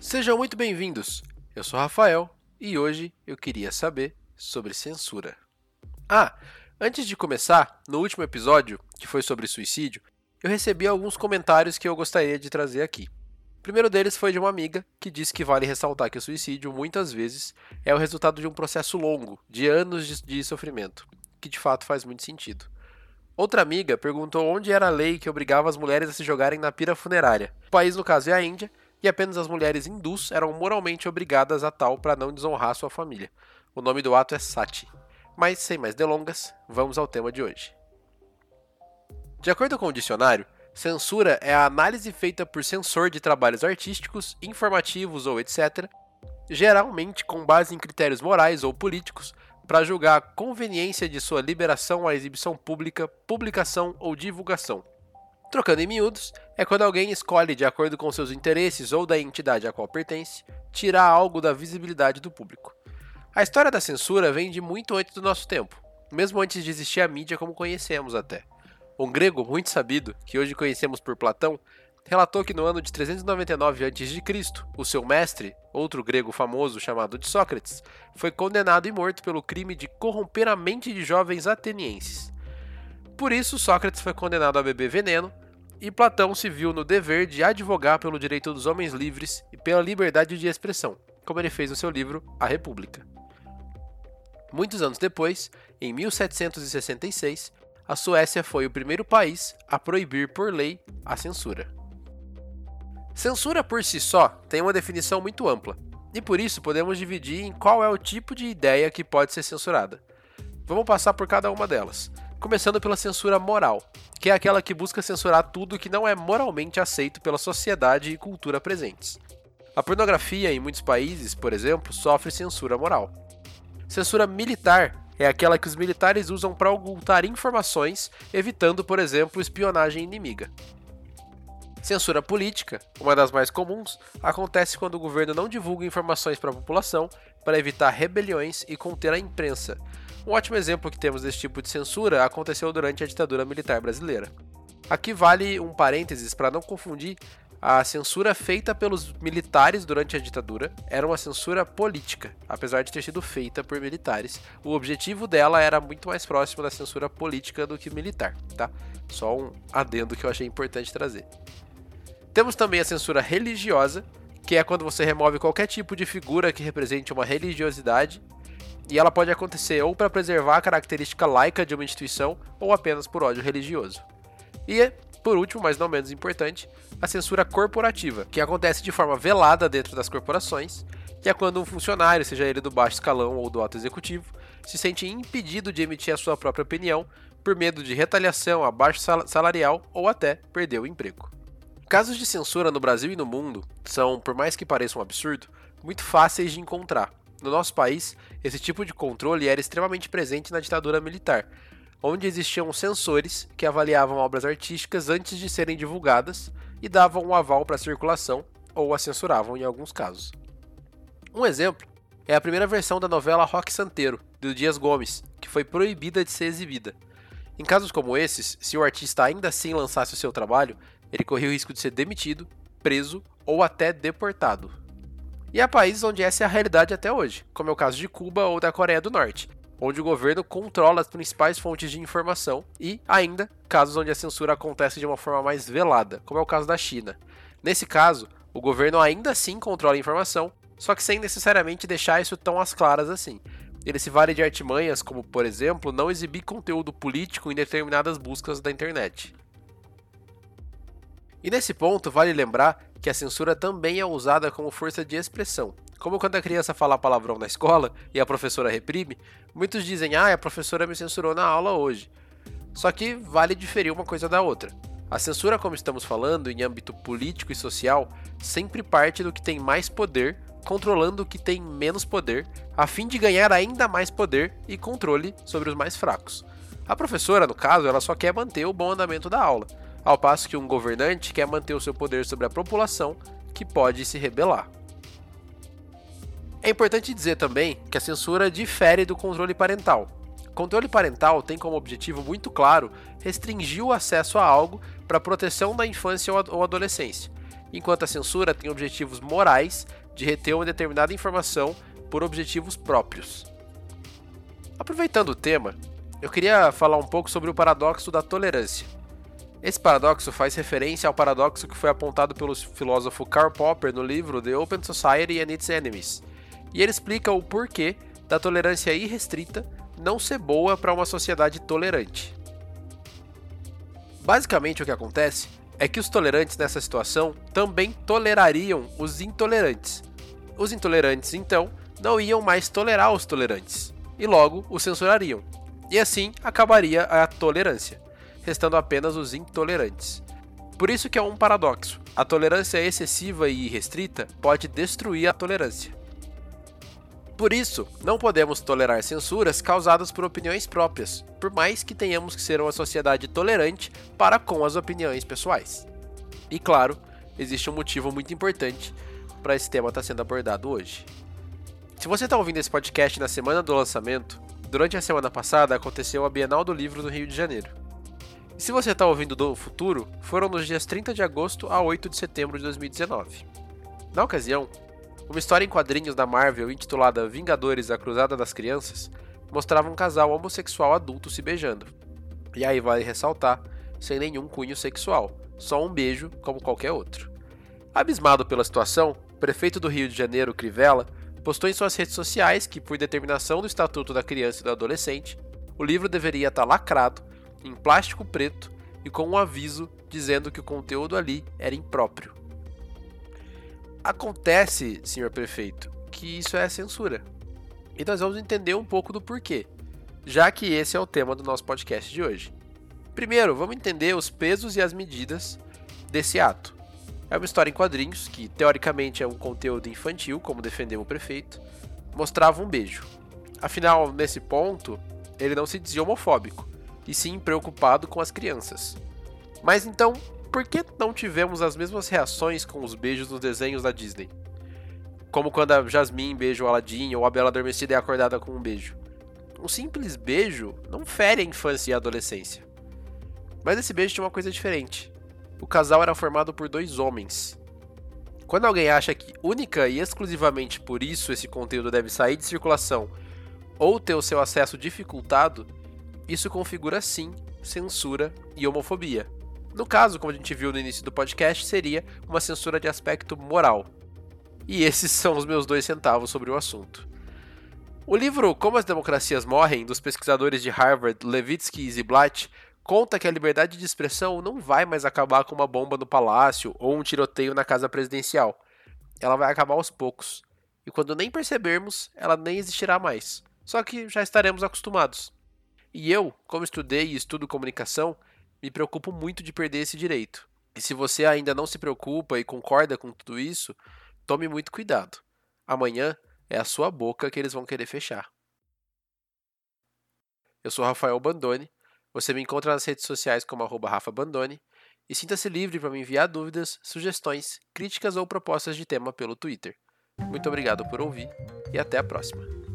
Sejam muito bem-vindos. Eu sou Rafael e hoje eu queria saber sobre censura. Ah, antes de começar, no último episódio, que foi sobre suicídio, eu recebi alguns comentários que eu gostaria de trazer aqui. O primeiro deles foi de uma amiga que disse que vale ressaltar que o suicídio, muitas vezes, é o resultado de um processo longo, de anos de, de sofrimento, que de fato faz muito sentido. Outra amiga perguntou onde era a lei que obrigava as mulheres a se jogarem na pira funerária. O país, no caso, é a Índia, e apenas as mulheres hindus eram moralmente obrigadas a tal para não desonrar sua família. O nome do ato é Sati. Mas, sem mais delongas, vamos ao tema de hoje. De acordo com o dicionário, censura é a análise feita por censor de trabalhos artísticos, informativos ou etc., geralmente com base em critérios morais ou políticos, para julgar a conveniência de sua liberação à exibição pública, publicação ou divulgação. Trocando em miúdos, é quando alguém escolhe, de acordo com seus interesses ou da entidade a qual pertence, tirar algo da visibilidade do público. A história da censura vem de muito antes do nosso tempo, mesmo antes de existir a mídia como conhecemos até. Um grego muito sabido, que hoje conhecemos por Platão, relatou que no ano de 399 a.C., o seu mestre, outro grego famoso chamado de Sócrates, foi condenado e morto pelo crime de corromper a mente de jovens atenienses. Por isso, Sócrates foi condenado a beber veneno, e Platão se viu no dever de advogar pelo direito dos homens livres e pela liberdade de expressão, como ele fez no seu livro A República. Muitos anos depois, em 1766, a Suécia foi o primeiro país a proibir por lei a censura. Censura por si só tem uma definição muito ampla, e por isso podemos dividir em qual é o tipo de ideia que pode ser censurada. Vamos passar por cada uma delas começando pela censura moral, que é aquela que busca censurar tudo que não é moralmente aceito pela sociedade e cultura presentes. A pornografia, em muitos países, por exemplo, sofre censura moral. Censura militar é aquela que os militares usam para ocultar informações, evitando, por exemplo, espionagem inimiga. Censura política, uma das mais comuns, acontece quando o governo não divulga informações para a população para evitar rebeliões e conter a imprensa, um ótimo exemplo que temos desse tipo de censura aconteceu durante a ditadura militar brasileira. Aqui vale um parênteses para não confundir a censura feita pelos militares durante a ditadura era uma censura política, apesar de ter sido feita por militares. O objetivo dela era muito mais próximo da censura política do que militar, tá? Só um adendo que eu achei importante trazer. Temos também a censura religiosa, que é quando você remove qualquer tipo de figura que represente uma religiosidade e ela pode acontecer ou para preservar a característica laica de uma instituição ou apenas por ódio religioso. E, por último, mas não menos importante, a censura corporativa, que acontece de forma velada dentro das corporações, que é quando um funcionário, seja ele do baixo escalão ou do alto executivo, se sente impedido de emitir a sua própria opinião por medo de retaliação, abaixo salarial ou até perder o emprego. Casos de censura no Brasil e no mundo são, por mais que pareça um absurdo, muito fáceis de encontrar, no nosso país, esse tipo de controle era extremamente presente na ditadura militar, onde existiam sensores que avaliavam obras artísticas antes de serem divulgadas e davam um aval para a circulação ou a censuravam em alguns casos. Um exemplo é a primeira versão da novela Rock Santeiro, do Dias Gomes, que foi proibida de ser exibida. Em casos como esses, se o artista ainda assim lançasse o seu trabalho, ele corria o risco de ser demitido, preso ou até deportado. E há países onde essa é a realidade até hoje, como é o caso de Cuba ou da Coreia do Norte, onde o governo controla as principais fontes de informação, e, ainda, casos onde a censura acontece de uma forma mais velada, como é o caso da China. Nesse caso, o governo ainda assim controla a informação, só que sem necessariamente deixar isso tão às claras assim. Ele se vale de artimanhas, como, por exemplo, não exibir conteúdo político em determinadas buscas da internet. E nesse ponto, vale lembrar que a censura também é usada como força de expressão. Como quando a criança fala palavrão na escola e a professora reprime, muitos dizem: ah, a professora me censurou na aula hoje. Só que vale diferir uma coisa da outra. A censura, como estamos falando, em âmbito político e social, sempre parte do que tem mais poder, controlando o que tem menos poder, a fim de ganhar ainda mais poder e controle sobre os mais fracos. A professora, no caso, ela só quer manter o bom andamento da aula ao passo que um governante quer manter o seu poder sobre a população, que pode se rebelar. É importante dizer também que a censura difere do controle parental. O controle parental tem como objetivo muito claro restringir o acesso a algo para proteção da infância ou adolescência, enquanto a censura tem objetivos morais de reter uma determinada informação por objetivos próprios. Aproveitando o tema, eu queria falar um pouco sobre o paradoxo da tolerância. Esse paradoxo faz referência ao paradoxo que foi apontado pelo filósofo Karl Popper no livro The Open Society and Its Enemies, e ele explica o porquê da tolerância irrestrita não ser boa para uma sociedade tolerante. Basicamente, o que acontece é que os tolerantes nessa situação também tolerariam os intolerantes. Os intolerantes, então, não iam mais tolerar os tolerantes, e logo os censurariam. E assim acabaria a tolerância, restando apenas os intolerantes. Por isso que é um paradoxo. A tolerância excessiva e irrestrita pode destruir a tolerância. Por isso, não podemos tolerar censuras causadas por opiniões próprias, por mais que tenhamos que ser uma sociedade tolerante para com as opiniões pessoais. E claro, existe um motivo muito importante para esse tema estar sendo abordado hoje. Se você está ouvindo esse podcast na semana do lançamento, durante a semana passada aconteceu a Bienal do Livro no Rio de Janeiro. E se você está ouvindo do futuro, foram nos dias 30 de agosto a 8 de setembro de 2019. Na ocasião, uma história em quadrinhos da Marvel intitulada Vingadores A Cruzada das Crianças mostrava um casal homossexual adulto se beijando. E aí vale ressaltar, sem nenhum cunho sexual, só um beijo como qualquer outro. Abismado pela situação, o prefeito do Rio de Janeiro, Crivella, postou em suas redes sociais que, por determinação do Estatuto da Criança e do Adolescente, o livro deveria estar lacrado, em plástico preto e com um aviso dizendo que o conteúdo ali era impróprio. Acontece, senhor prefeito, que isso é censura. E nós vamos entender um pouco do porquê, já que esse é o tema do nosso podcast de hoje. Primeiro, vamos entender os pesos e as medidas desse ato. É uma história em quadrinhos, que teoricamente é um conteúdo infantil, como defendeu o prefeito, mostrava um beijo. Afinal, nesse ponto, ele não se dizia homofóbico, e sim preocupado com as crianças. Mas então, por que não tivemos as mesmas reações com os beijos nos desenhos da Disney? Como quando a Jasmine beija o Aladdin ou a Bela Adormecida é acordada com um beijo. Um simples beijo não fere a infância e a adolescência. Mas esse beijo tinha uma coisa diferente. O casal era formado por dois homens. Quando alguém acha que única e exclusivamente por isso esse conteúdo deve sair de circulação ou ter o seu acesso dificultado, isso configura sim censura e homofobia. No caso, como a gente viu no início do podcast, seria uma censura de aspecto moral. E esses são os meus dois centavos sobre o assunto. O livro Como as Democracias Morrem, dos pesquisadores de Harvard, Levitsky e Ziblatt, conta que a liberdade de expressão não vai mais acabar com uma bomba no palácio ou um tiroteio na casa presidencial. Ela vai acabar aos poucos. E quando nem percebermos, ela nem existirá mais. Só que já estaremos acostumados. E eu, como estudei e estudo comunicação, me preocupo muito de perder esse direito. E se você ainda não se preocupa e concorda com tudo isso, tome muito cuidado. Amanhã é a sua boca que eles vão querer fechar. Eu sou Rafael Bandone. Você me encontra nas redes sociais como arroba Rafa Bandone e sinta-se livre para me enviar dúvidas, sugestões, críticas ou propostas de tema pelo Twitter. Muito obrigado por ouvir e até a próxima.